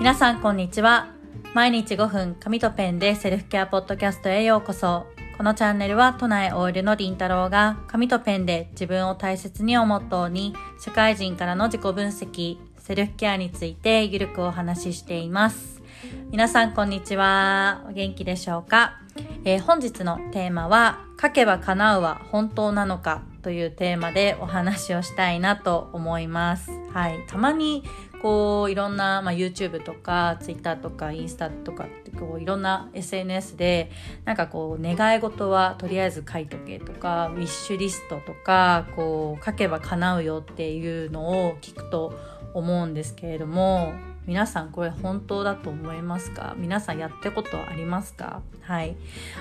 皆さんこんにちは。毎日5分紙とペンでセルフケアポッドキャストへようこそ。このチャンネルは都内 OL のりんたろうが紙とペンで自分を大切にをモットーに社会人からの自己分析セルフケアについてゆるくお話ししています。皆さんこんにちは。お元気でしょうか、えー、本日のテーマは書けば叶うは本当なのか？というテーマでお話をしたいなと思います。はい。たまにこういろんな、まあ、YouTube とか Twitter とかインスタとかってこういろんな SNS でなんかこう願い事はとりあえず書いとけとかウィッシュリストとかこう書けば叶うよっていうのを聞くと思うんですけれども皆さんこれ本当だと思いますか？皆さんやったことはありますか？はい。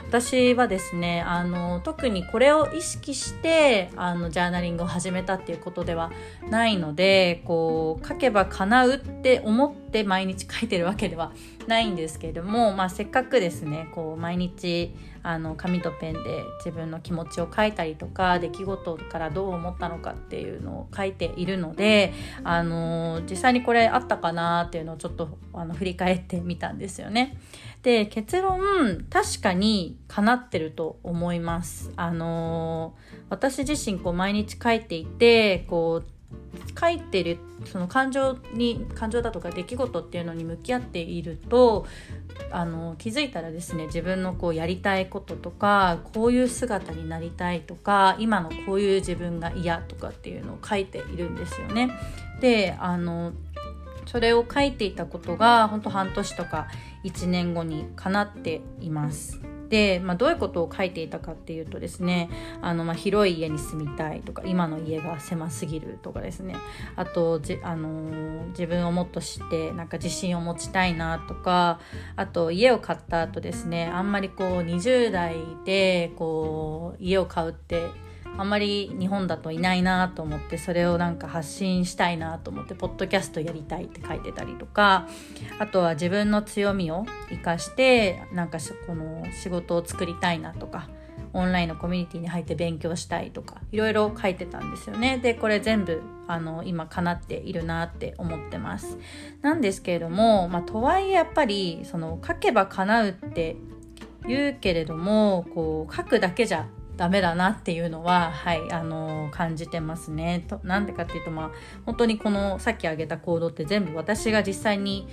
私はですねあの特にこれを意識してあのジャーナリングを始めたっていうことではないのでこう書けば叶うって思って毎日書いてるわけではないんですけれども、まあ、せっかくですねこう毎日あの紙とペンで自分の気持ちを書いたりとか出来事からどう思ったのかっていうのを書いているのであの実際にこれあったかなっていうのをちょっとあの振り返ってみたんですよね。で結論確かに叶ってると思います。あの私自身こう毎日書いていてこう書いてるその感情に感情だとか出来事っていうのに向き合っているとあの気づいたらですね自分のこうやりたいこととかこういう姿になりたいとか今のこういう自分が嫌とかっていうのを書いているんですよね。であのそれを書いていたことが本当半年とか1年後に叶っています。で、まあ、どういうことを書いていたかっていうとですねあの、まあ、広い家に住みたいとか今の家が狭すぎるとかですね。あとじ、あのー、自分をもっと知ってなんか自信を持ちたいなとかあと家を買った後ですねあんまりこう20代でこう家を買うってあんまり日本だといないなと思ってそれをなんか発信したいなと思ってポッドキャストやりたいって書いてたりとかあとは自分の強みを生かしてなんかこの仕事を作りたいなとかオンラインのコミュニティに入って勉強したいとかいろいろ書いてたんですよね。でこれ全部あの今叶っているなって思ってます。なんですけれども、まあ、とはいえやっぱりその書けば叶うって言うけれどもこう書くだけじゃダメだなっていうのは、はい、あの、感じてますね。となんでかっていうと、まあ、本当にこのさっき挙げた行動って全部私が実際に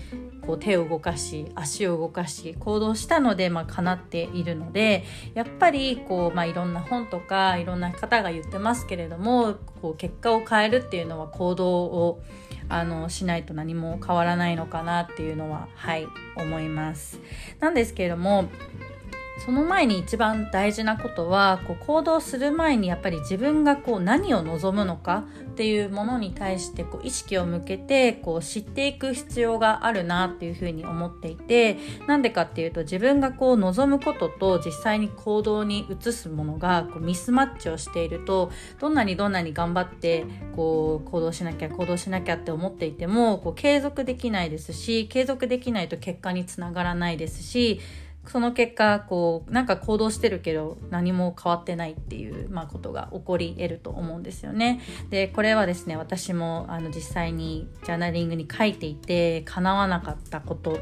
こう手を動かし足を動かし行動したので、まあ、叶っているのでやっぱりこう、まあ、いろんな本とかいろんな方が言ってますけれどもこう結果を変えるっていうのは行動をあのしないと何も変わらないのかなっていうのははい思います。なんですけれどもその前に一番大事なことはこう行動する前にやっぱり自分がこう何を望むのかっていうものに対してこう意識を向けてこう知っていく必要があるなっていうふうに思っていてなんでかっていうと自分がこう望むことと実際に行動に移すものがこうミスマッチをしているとどんなにどんなに頑張ってこう行動しなきゃ行動しなきゃって思っていてもこう継続できないですし継続できないと結果につながらないですしその結果こうなんか行動してるけど何も変わってないっていう、まあ、ことが起こり得ると思うんですよね。でこれはですね私もあの実際にジャーナリングに書いていて叶わなかったこと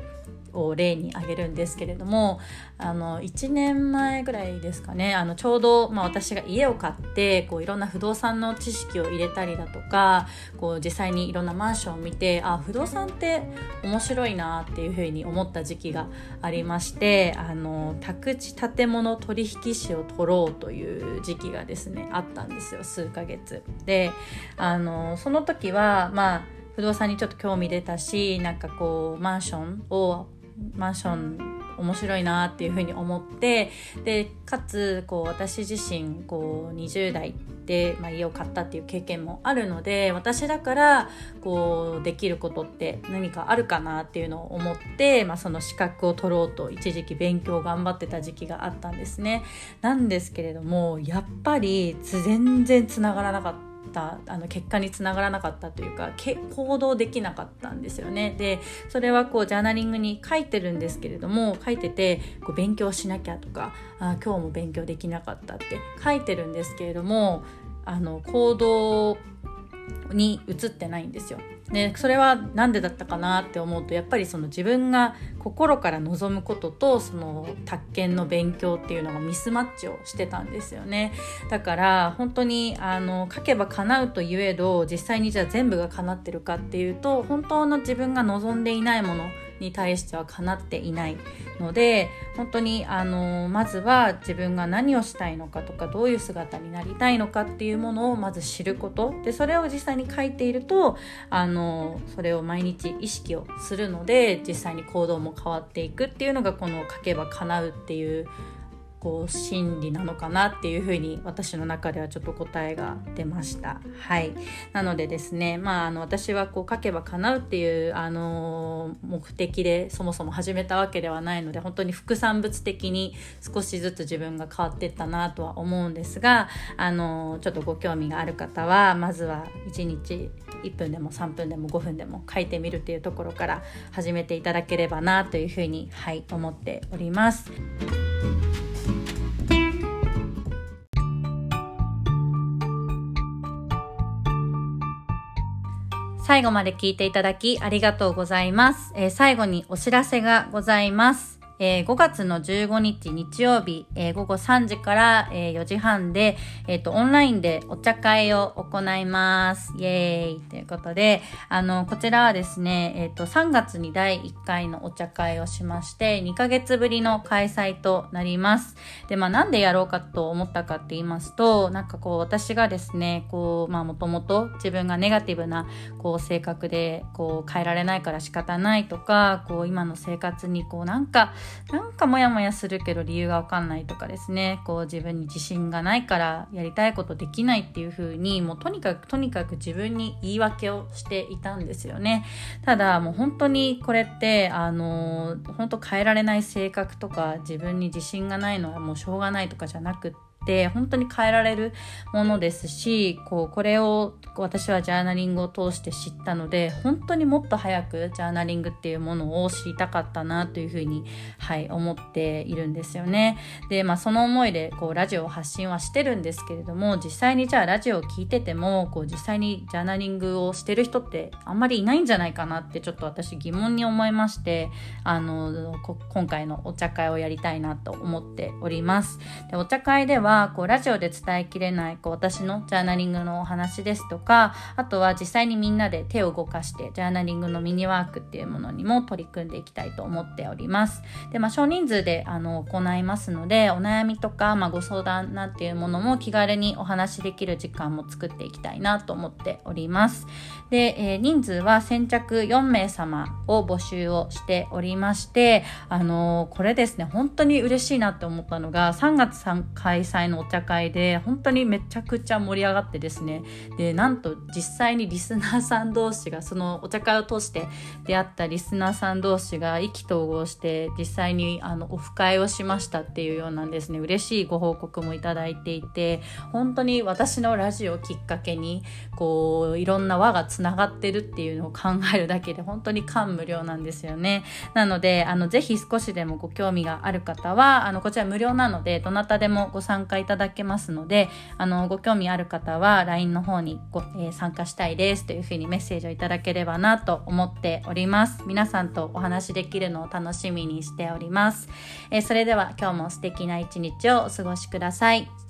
を例に挙げるんですけれどもあの1年前ぐらいですかねあのちょうど、まあ、私が家を買ってこういろんな不動産の知識を入れたりだとかこう実際にいろんなマンションを見てあ不動産って面白いなっていうふうに思った時期がありましてあの宅地建物取引士を取ろうという時期がですねあったんですよ数ヶ月。であのその時はまあ不動産にちょっと興味出たしなんかこうマンションをマンション面白いなっていうふうに思ってでかつこう私自身こう20代で、まあ、家を買ったっていう経験もあるので私だからこうできることって何かあるかなっていうのを思って、まあ、その資格を取ろうと一時期勉強頑張ってた時期があったんですね。なんですけれどもやっぱり全然つながらなかったったあの結果につながらなかったというか行動できなかったんですよね。でそれはこうジャーナリングに書いてるんですけれども書いててこう勉強しなきゃとかあ今日も勉強できなかったって書いてるんですけれどもあの行動に移ってないんですよ。でそれは何でだったかなって思うとやっぱりその自分が心から望むこととその宅建の勉強っていうのがミスマッチをしてたんですよねだから本当にあの書けば叶うといえど実際にじゃあ全部が叶ってるかっていうと本当の自分が望んでいないものに対してはかなっていないので本当にあのまずは自分が何をしたいのかとかどういう姿になりたいのかっていうものをまず知ること。でそれを実際に書いているとあのそれを毎日意識をするので実際に行動も変わっていくっていうのがこの書けば叶うっていうこう真理なのかなっていうふうに私の中ではちょっと答えが出ましたはいなのでですねまああの私はこう書けば叶うっていうあの目的でそもそも始めたわけではないので本当に副産物的に少しずつ自分が変わっていったなとは思うんですがあのちょっとご興味がある方はまずは1日1分でも3分でも5分でも書いてみるっていうところから始めていただければなというふうにはい思っております。最後まで聞いていただきありがとうございます。えー、最後にお知らせがございます。えー、5月の15日日曜日、えー、午後3時から、えー、4時半で、えっ、と、オンラインでお茶会を行います。イエーイということで、あの、こちらはですね、えっ、と、3月に第1回のお茶会をしまして、2ヶ月ぶりの開催となります。で、まあ、なんでやろうかと思ったかって言いますと、なんかこう、私がですね、こう、まあ、もともと自分がネガティブな、こう、性格で、こう、変えられないから仕方ないとか、こう、今の生活に、こう、なんか、なんかモヤモヤするけど理由がわかんないとかですね。こう自分に自信がないからやりたいことできないっていう風にもうとにかくとにかく自分に言い訳をしていたんですよね。ただもう本当にこれってあの本当変えられない性格とか自分に自信がないのはもうしょうがないとかじゃなくってって本当に変えられるものですしこうこれを私はジャーナリングを通して知ったので本当にもっと早くジャーナリングっていうものを知りたかったなというふうに、はい、思っているんですよね。で、まあ、その思いでこうラジオを発信はしてるんですけれども実際にじゃあラジオを聞いててもこう実際にジャーナリングをしてる人ってあんまりいないんじゃないかなってちょっと私疑問に思いましてあの今回のお茶会をやりたいなと思っております。でお茶会でははこうラジオで伝えきれないこう私のジャーナリングのお話ですとかあとは実際にみんなで手を動かしてジャーナリングのミニワークっていうものにも取り組んでいきたいと思っております。で、まあ、少人数であの行いますのでお悩みとか、まあ、ご相談なんていうものも気軽にお話しできる時間も作っていきたいなと思っております。で、えー、人数は先着4名様を募集をしておりましてあのー、これですね本当に嬉しいなって思ったのが3月3開催のお茶会で本当にめちゃくちゃ盛り上がってですね。でなんと実際にリスナーさん同士がそのお茶会を通して出会ったリスナーさん同士が意気投合して実際にあのオフ会をしましたっていうようなんですね。嬉しいご報告もいただいていて本当に私のラジオをきっかけにこういろんな輪がつながってるっていうのを考えるだけで本当に感無量なんですよね。なのであのぜひ少しでもご興味がある方はあのこちら無料なのでどなたでもご参加加いただけますので、あの、ご興味ある方は LINE の方にご、えー、参加したいですというふうにメッセージをいただければなと思っております。皆さんとお話できるのを楽しみにしております。えー、それでは今日も素敵な一日をお過ごしください。